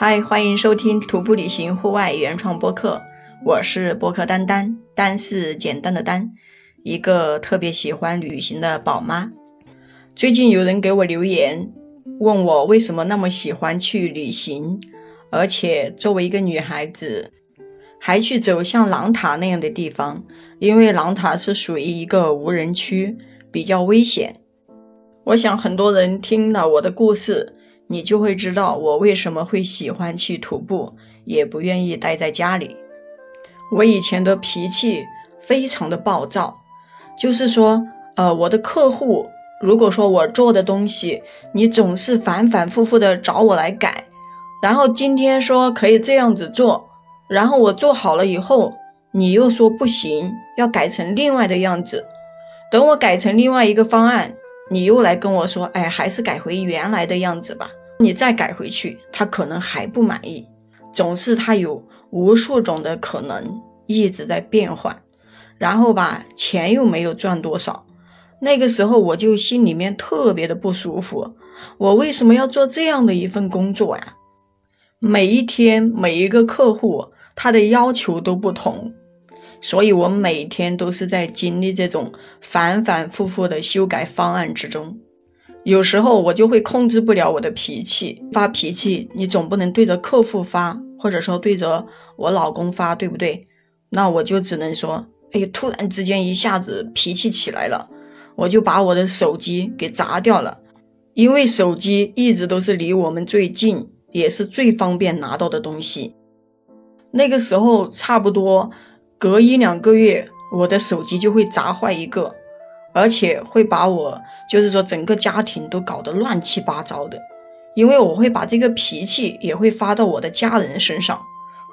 嗨，欢迎收听徒步旅行户外原创播客，我是播客丹丹，丹是简单的丹，一个特别喜欢旅行的宝妈。最近有人给我留言，问我为什么那么喜欢去旅行，而且作为一个女孩子，还去走像狼塔那样的地方，因为狼塔是属于一个无人区，比较危险。我想很多人听了我的故事。你就会知道我为什么会喜欢去徒步，也不愿意待在家里。我以前的脾气非常的暴躁，就是说，呃，我的客户如果说我做的东西，你总是反反复复的找我来改，然后今天说可以这样子做，然后我做好了以后，你又说不行，要改成另外的样子，等我改成另外一个方案，你又来跟我说，哎，还是改回原来的样子吧。你再改回去，他可能还不满意。总是他有无数种的可能，一直在变换。然后吧，钱又没有赚多少。那个时候我就心里面特别的不舒服。我为什么要做这样的一份工作呀？每一天每一个客户他的要求都不同，所以我每天都是在经历这种反反复复的修改方案之中。有时候我就会控制不了我的脾气，发脾气，你总不能对着客户发，或者说对着我老公发，对不对？那我就只能说，哎呀，突然之间一下子脾气起来了，我就把我的手机给砸掉了，因为手机一直都是离我们最近，也是最方便拿到的东西。那个时候差不多隔一两个月，我的手机就会砸坏一个。而且会把我，就是说整个家庭都搞得乱七八糟的，因为我会把这个脾气也会发到我的家人身上。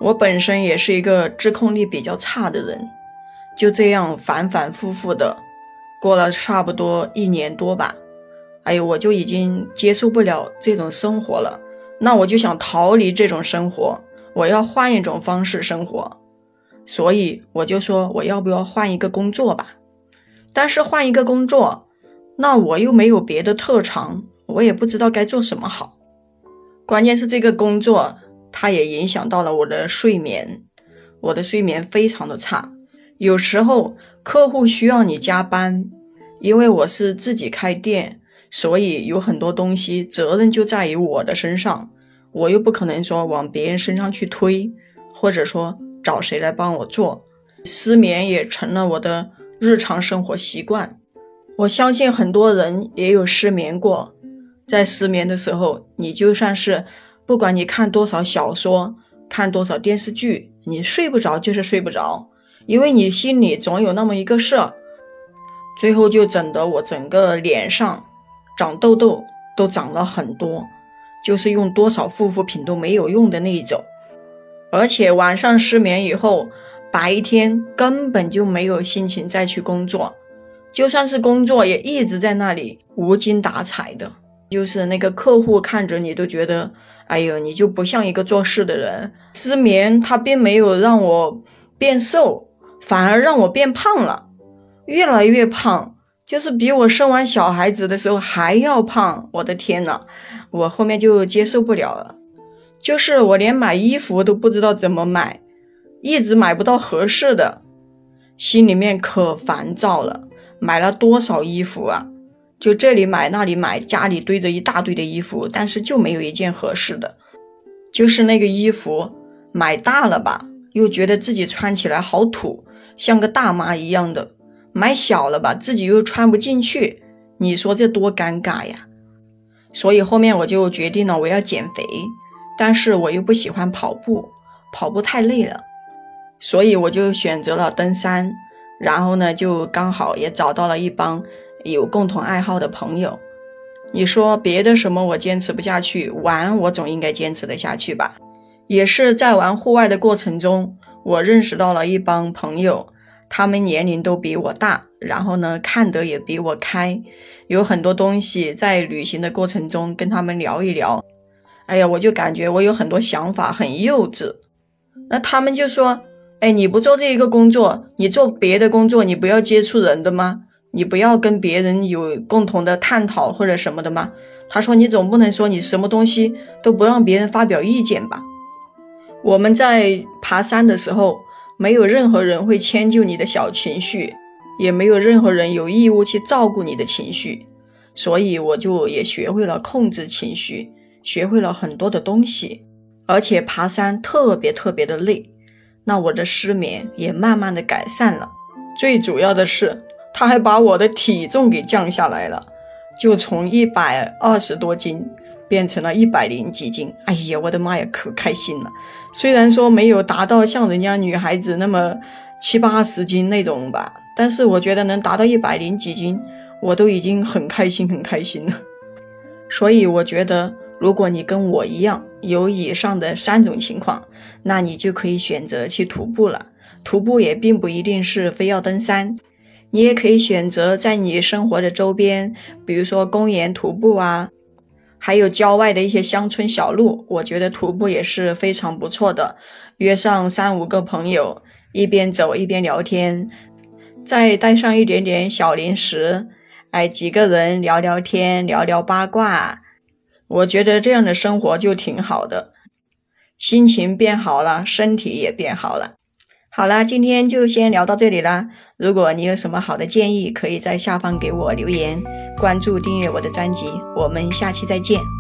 我本身也是一个自控力比较差的人，就这样反反复复的过了差不多一年多吧。哎呦，我就已经接受不了这种生活了，那我就想逃离这种生活，我要换一种方式生活。所以我就说，我要不要换一个工作吧？但是换一个工作，那我又没有别的特长，我也不知道该做什么好。关键是这个工作，它也影响到了我的睡眠，我的睡眠非常的差。有时候客户需要你加班，因为我是自己开店，所以有很多东西责任就在于我的身上，我又不可能说往别人身上去推，或者说找谁来帮我做，失眠也成了我的。日常生活习惯，我相信很多人也有失眠过。在失眠的时候，你就算是不管你看多少小说，看多少电视剧，你睡不着就是睡不着，因为你心里总有那么一个事儿。最后就整得我整个脸上长痘痘都长了很多，就是用多少护肤品都没有用的那一种。而且晚上失眠以后。白天根本就没有心情再去工作，就算是工作也一直在那里无精打采的。就是那个客户看着你都觉得，哎呦，你就不像一个做事的人。失眠它并没有让我变瘦，反而让我变胖了，越来越胖，就是比我生完小孩子的时候还要胖。我的天呐，我后面就接受不了了，就是我连买衣服都不知道怎么买。一直买不到合适的，心里面可烦躁了。买了多少衣服啊？就这里买那里买，家里堆着一大堆的衣服，但是就没有一件合适的。就是那个衣服买大了吧，又觉得自己穿起来好土，像个大妈一样的；买小了吧，自己又穿不进去。你说这多尴尬呀！所以后面我就决定了，我要减肥，但是我又不喜欢跑步，跑步太累了。所以我就选择了登山，然后呢，就刚好也找到了一帮有共同爱好的朋友。你说别的什么我坚持不下去，玩我总应该坚持得下去吧？也是在玩户外的过程中，我认识到了一帮朋友，他们年龄都比我大，然后呢，看得也比我开，有很多东西在旅行的过程中跟他们聊一聊，哎呀，我就感觉我有很多想法很幼稚，那他们就说。哎，你不做这一个工作，你做别的工作，你不要接触人的吗？你不要跟别人有共同的探讨或者什么的吗？他说你总不能说你什么东西都不让别人发表意见吧？我们在爬山的时候，没有任何人会迁就你的小情绪，也没有任何人有义务去照顾你的情绪，所以我就也学会了控制情绪，学会了很多的东西，而且爬山特别特别的累，那我的失眠也慢慢的改善了，最主要的是。他还把我的体重给降下来了，就从一百二十多斤变成了一百零几斤。哎呀，我的妈呀，可开心了！虽然说没有达到像人家女孩子那么七八十斤那种吧，但是我觉得能达到一百零几斤，我都已经很开心很开心了。所以我觉得，如果你跟我一样有以上的三种情况，那你就可以选择去徒步了。徒步也并不一定是非要登山。你也可以选择在你生活的周边，比如说公园徒步啊，还有郊外的一些乡村小路，我觉得徒步也是非常不错的。约上三五个朋友，一边走一边聊天，再带上一点点小零食，哎，几个人聊聊天，聊聊八卦，我觉得这样的生活就挺好的，心情变好了，身体也变好了。好啦，今天就先聊到这里啦。如果你有什么好的建议，可以在下方给我留言，关注订阅我的专辑。我们下期再见。